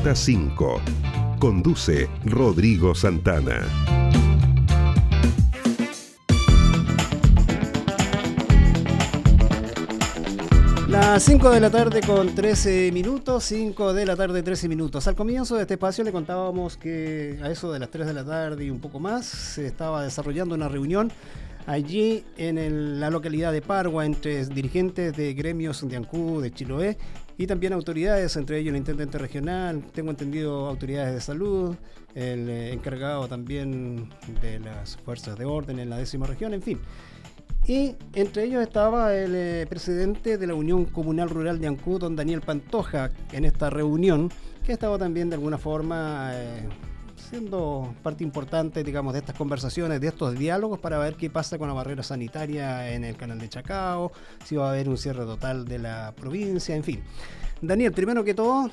Ruta 5. Conduce Rodrigo Santana. Las 5 de la tarde con 13 minutos, 5 de la tarde 13 minutos. Al comienzo de este espacio le contábamos que a eso de las 3 de la tarde y un poco más se estaba desarrollando una reunión allí en la localidad de Pargua entre dirigentes de gremios de Ancú, de Chiloé y también autoridades, entre ellos el intendente regional, tengo entendido autoridades de salud, el eh, encargado también de las fuerzas de orden en la décima región, en fin. Y entre ellos estaba el eh, presidente de la Unión Comunal Rural de Ancú, don Daniel Pantoja, en esta reunión, que estaba también de alguna forma eh, siendo parte importante, digamos, de estas conversaciones, de estos diálogos para ver qué pasa con la barrera sanitaria en el canal de Chacao, si va a haber un cierre total de la provincia, en fin. Daniel, primero que todo,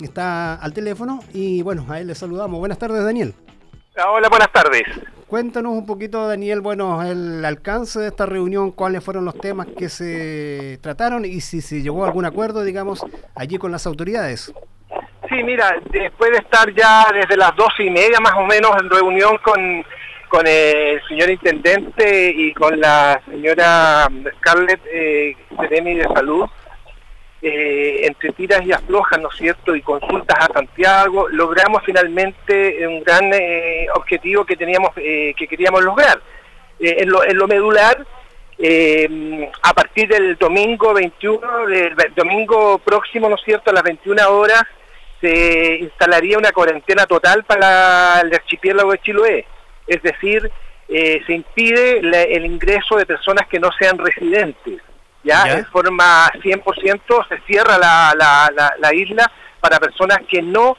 está al teléfono y bueno, a él le saludamos. Buenas tardes, Daniel. Hola, buenas tardes. Cuéntanos un poquito, Daniel, bueno, el alcance de esta reunión, cuáles fueron los temas que se trataron y si se llegó a algún acuerdo, digamos, allí con las autoridades. Sí, mira, después de estar ya desde las doce y media más o menos en reunión con, con el señor intendente y con la señora Scarlett eh, de Salud, eh, entre tiras y aflojas, ¿no es cierto?, y consultas a Santiago, logramos finalmente un gran eh, objetivo que teníamos, eh, que queríamos lograr. En lo, en, lo, medular, a partir del domingo 21, del domingo próximo, ¿no es cierto?, a las 21 horas, se instalaría una cuarentena total para el archipiélago de Chiloé. Es decir, se impide el ingreso de personas que no sean residentes ya, de forma 100% se cierra la, la, la, isla para personas que no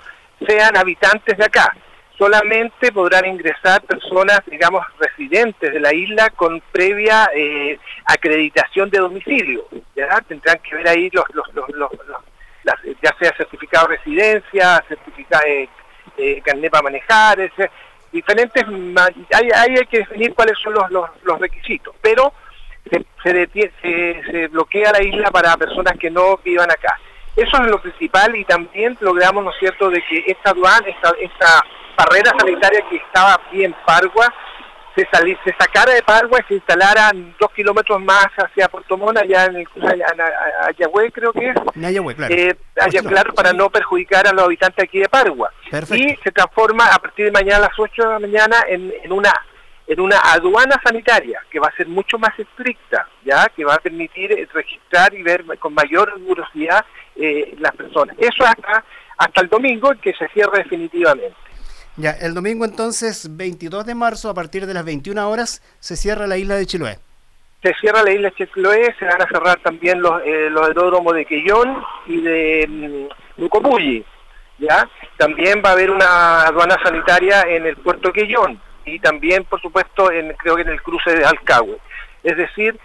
sean habitantes de acá. Solamente podrán ingresar personas, digamos, residentes de la isla con previa eh, acreditación de domicilio. ¿ya? Tendrán que ver ahí los, los, los, los, ya sea certificado de residencia, certificado de eh, carnet para manejar, diferentes, hay, hay que definir cuáles son los, los, los requisitos, pero se, se, bloquea la isla para personas que no vivan acá. Eso es lo principal y también logramos, ¿no es cierto?, de que esta aduana, esta, esta barrera sanitaria que estaba aquí en Pargua, se, se sacara de Pargua y se instalara dos kilómetros más hacia Puerto Montt, allá en el creo que es. En claro. Eh, claro, para no perjudicar a los habitantes aquí de Pargua. Y se transforma a partir de mañana a las 8 de la mañana en, en una en una aduana sanitaria que va a ser mucho más estricta, ya que va a permitir eh, registrar y ver con mayor rigurosidad eh, las personas. Eso hasta, hasta el domingo en que se cierra definitivamente. Ya, el domingo entonces, 22 de marzo, a partir de las 21 horas, se cierra la isla de Chiloé. Se cierra la isla de Chiloé, se van a cerrar también los, eh, los aeródromos de Quellón y de um, ¿ya? También va a haber una aduana sanitaria en el puerto Quellón y también, por supuesto, en, creo que en el cruce de Alcagüe. Es decir,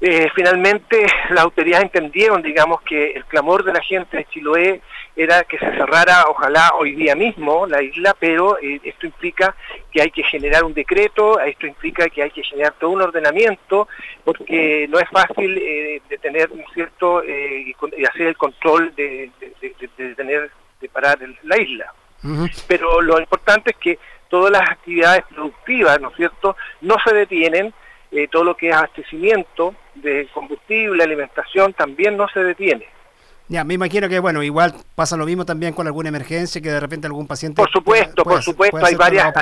eh, finalmente las autoridades entendieron, digamos, que el clamor de la gente de Chiloé era que se cerrara, ojalá hoy día mismo, la isla, pero eh, esto implica que hay que generar un decreto, esto implica que hay que generar todo un ordenamiento, porque no es fácil eh, de tener un cierto, y hacer el control de, tener, de parar la isla. Pero lo importante es que todas las actividades productivas, ¿no es cierto?, no se detienen, eh, todo lo que es abastecimiento de combustible, alimentación, también no se detiene. Ya, me imagino que, bueno, igual pasa lo mismo también con alguna emergencia, que de repente algún paciente... Por supuesto, por supuesto, hay varias...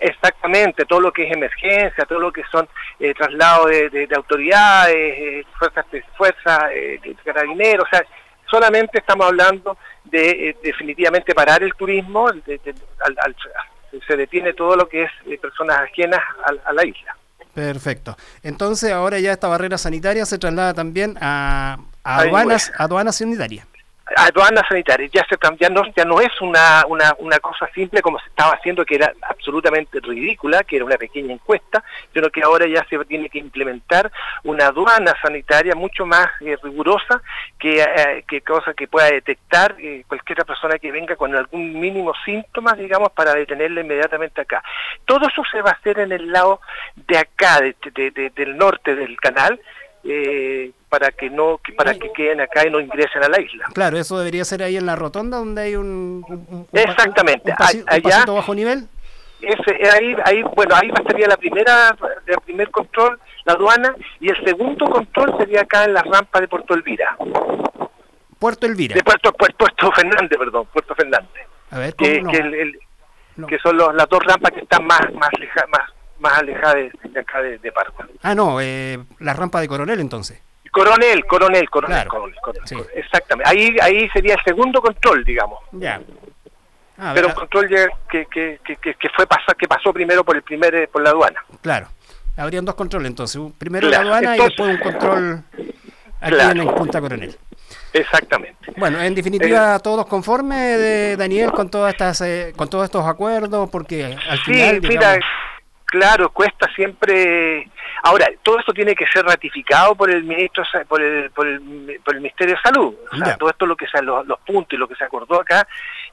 Exactamente, todo lo que es emergencia, todo lo que son eh, traslados de, autoridades, eh, fuerzas, fuerzas eh, de carabineros, o sea, solamente estamos hablando de definitivamente parar el turismo al, se detiene todo lo que es eh, personas ajenas a, la isla. Perfecto. Entonces ahora ya esta barrera sanitaria se traslada también a, aduanas, aduanas sanitarias aduana sanitaria. Ya se ya no ya no es una, una, una cosa simple como se estaba haciendo que era absolutamente ridícula que era una pequeña encuesta sino que ahora ya se tiene que implementar una aduana sanitaria mucho más eh, rigurosa que, eh, que cosa que pueda detectar eh, cualquier persona que venga con algún mínimo síntoma digamos para detenerla inmediatamente acá. Todo eso se va a hacer en el lado de acá de, del norte del canal eh, para que no para que queden acá y no ingresen a la isla. Claro, eso debería ser ahí en la rotonda donde hay un, exactamente allá bajo nivel. Ese, ahí, ahí, bueno, ahí estaría la primera, el primer control, la aduana, y el segundo control sería acá en la rampa de Puerto Elvira. Puerto Elvira. De Puerto, Puerto, Fernández, perdón, Puerto Fernández. A ver, que, que, son las dos rampas que están más más más, más alejadas de, acá de, de Ah, no, eh, la rampa de Coronel entonces. Coronel, coronel, coronel, coronel, exactamente. Ahí, ahí sería el segundo control, digamos. Ya. Ah, Pero un control que, que, que, que, fue pasar, que pasó primero por el primer por la aduana. Claro. Habrían dos controles entonces, primero la aduana y después un control aquí en Punta Coronel. Exactamente. Bueno, en definitiva, eh, todos conformes de Daniel con todas estas, eh, con todos estos acuerdos, porque al final. Sí, mira, claro, cuesta siempre. Ahora, todo esto tiene que ser ratificado por el ministro, por el, por el, por el Ministerio de Salud. O sea, todo esto lo que sean los, puntos y lo que se acordó acá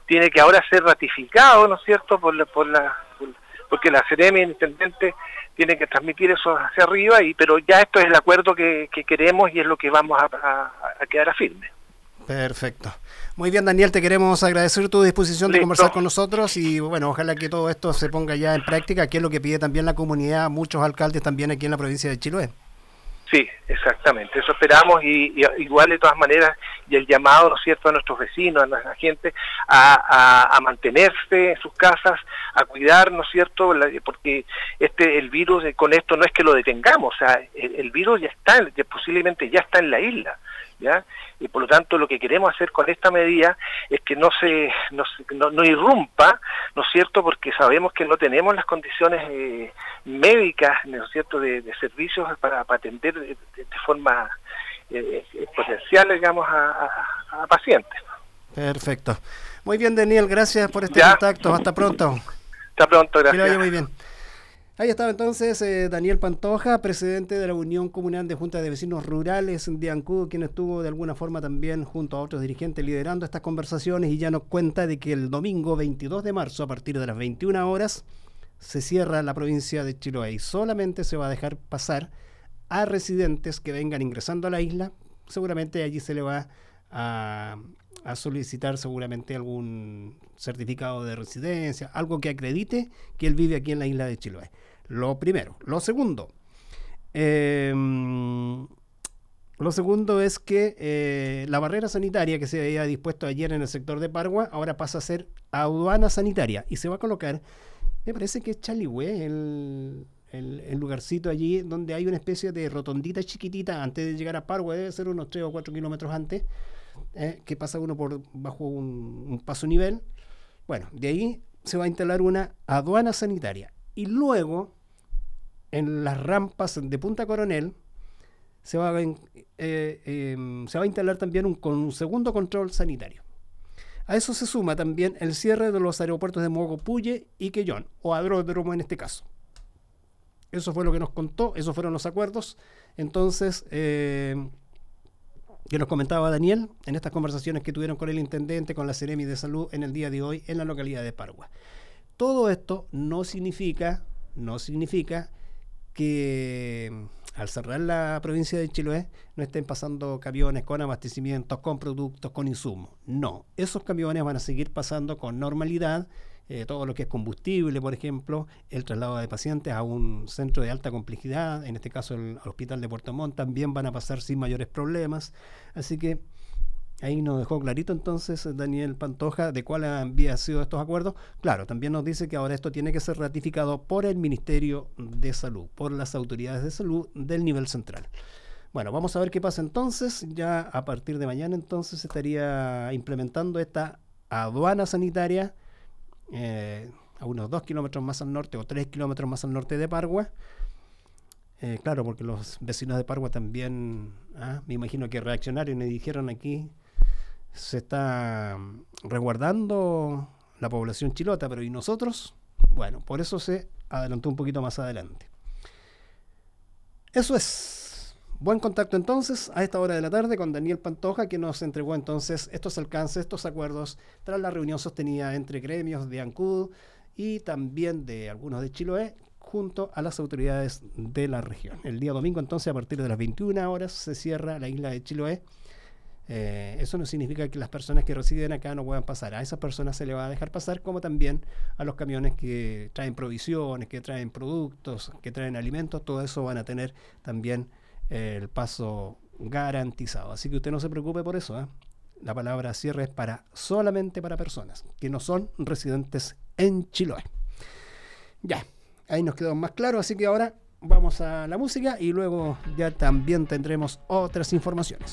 tiene que ahora ser ratificado, ¿no es cierto? Por la, por la, porque la CRM, el intendente, tiene que transmitir eso hacia arriba, y pero ya esto es el acuerdo que, queremos y es lo que vamos a, quedar a firme. Perfecto. Muy bien, Daniel, te queremos agradecer tu disposición de conversar con nosotros y bueno, ojalá que todo esto se ponga ya en práctica, que es lo que pide también la comunidad, muchos alcaldes también aquí en la provincia de Chiloé. Sí, exactamente, eso esperamos y, igual de todas maneras y el llamado, ¿no es cierto?, a nuestros vecinos, a nuestra gente a, mantenerse en sus casas, a cuidar, ¿no es cierto?, porque este el virus con esto no es que lo detengamos, o sea, el, virus ya está, posiblemente ya está en la isla, ¿ya? y por lo tanto lo que queremos hacer con esta medida es que no se no, no, irrumpa, ¿no es cierto? Porque sabemos que no tenemos las condiciones eh, médicas, ¿no es cierto?, de, servicios para, atender de, forma eh, potencial, digamos, a, pacientes. Perfecto. Muy bien, Daniel, gracias por este contacto. Hasta pronto. Hasta pronto, gracias. muy bien. Ahí estaba entonces eh, Daniel Pantoja, presidente de la Unión Comunal de Junta de Vecinos Rurales de Ancud, quien estuvo de alguna forma también junto a otros dirigentes liderando estas conversaciones y ya nos cuenta de que el domingo 22 de marzo, a partir de las 21 horas, se cierra la provincia de Chiloé y solamente se va a dejar pasar a residentes que vengan ingresando a la isla. Seguramente allí se le va a, a solicitar seguramente algún certificado de residencia, algo que acredite que él vive aquí en la isla de Chiloé. Lo primero. Lo segundo. Em, lo segundo es que eh, la barrera sanitaria que se había dispuesto ayer en el sector de Pargua ahora pasa a ser aduana sanitaria y se va a colocar, me parece que es Chaligüe, el, el, lugarcito allí donde hay una especie de rotondita chiquitita antes de llegar a Pargua, debe ser unos 3 o 4 kilómetros antes, eh, que pasa uno por bajo un, un paso nivel. Bueno, de ahí se va a instalar una aduana sanitaria y luego en las rampas de Punta Coronel se va a, eh, em, se va a instalar también un, un segundo control sanitario. A eso se suma también el cierre de los aeropuertos de Mogopuye y Quellón, o Adródromo en este caso. Eso fue lo que nos contó, esos fueron los acuerdos. Entonces, eh, que nos comentaba Daniel en estas conversaciones que tuvieron con el intendente, con la Ceremi de Salud en el día de hoy en la localidad de Pargua. Todo esto no significa, no significa que mm, al cerrar la provincia de Chiloé no estén pasando camiones con abastecimientos, con productos, con insumos. No, esos camiones van a seguir pasando con normalidad. Eh, todo lo que es combustible, por ejemplo, el traslado de pacientes a un centro de alta complejidad, en este caso el, hospital de Puerto Montt, también van a pasar sin mayores problemas. Así que Ahí nos dejó clarito entonces Daniel Pantoja de cuál había sido estos acuerdos. Claro, también nos dice que ahora esto tiene que ser ratificado por el Ministerio de Salud, por las autoridades de salud del nivel central. Bueno, vamos a ver qué pasa entonces. Ya a partir de mañana entonces se estaría implementando esta aduana sanitaria eh, a unos dos kilómetros más al norte o tres kilómetros más al norte de Pargua. Eh, claro, porque los vecinos de Pargua también, ah, me imagino que reaccionaron y dijeron aquí se está resguardando la población chilota, pero ¿y nosotros? Bueno, por eso se adelantó un poquito más adelante. Eso es. Buen contacto entonces a esta hora de la tarde con Daniel Pantoja, que nos entregó entonces estos alcances, estos acuerdos tras la reunión sostenida entre gremios de ANCUD y también de algunos de Chiloé junto a las autoridades de la región. El día domingo entonces a partir de las 21 horas se cierra la isla de Chiloé. Eh, eso no significa que las personas que residen acá no puedan pasar. A esas personas se le va a dejar pasar, como también a los camiones que traen provisiones, que traen productos, que traen alimentos. Todo eso van a tener también eh, el paso garantizado. Así que usted no se preocupe por eso. ¿eh? La palabra cierre es para solamente para personas que no son residentes en Chiloé. Ya, ahí nos quedó más claro, así que ahora vamos a la música y luego ya también tendremos otras informaciones.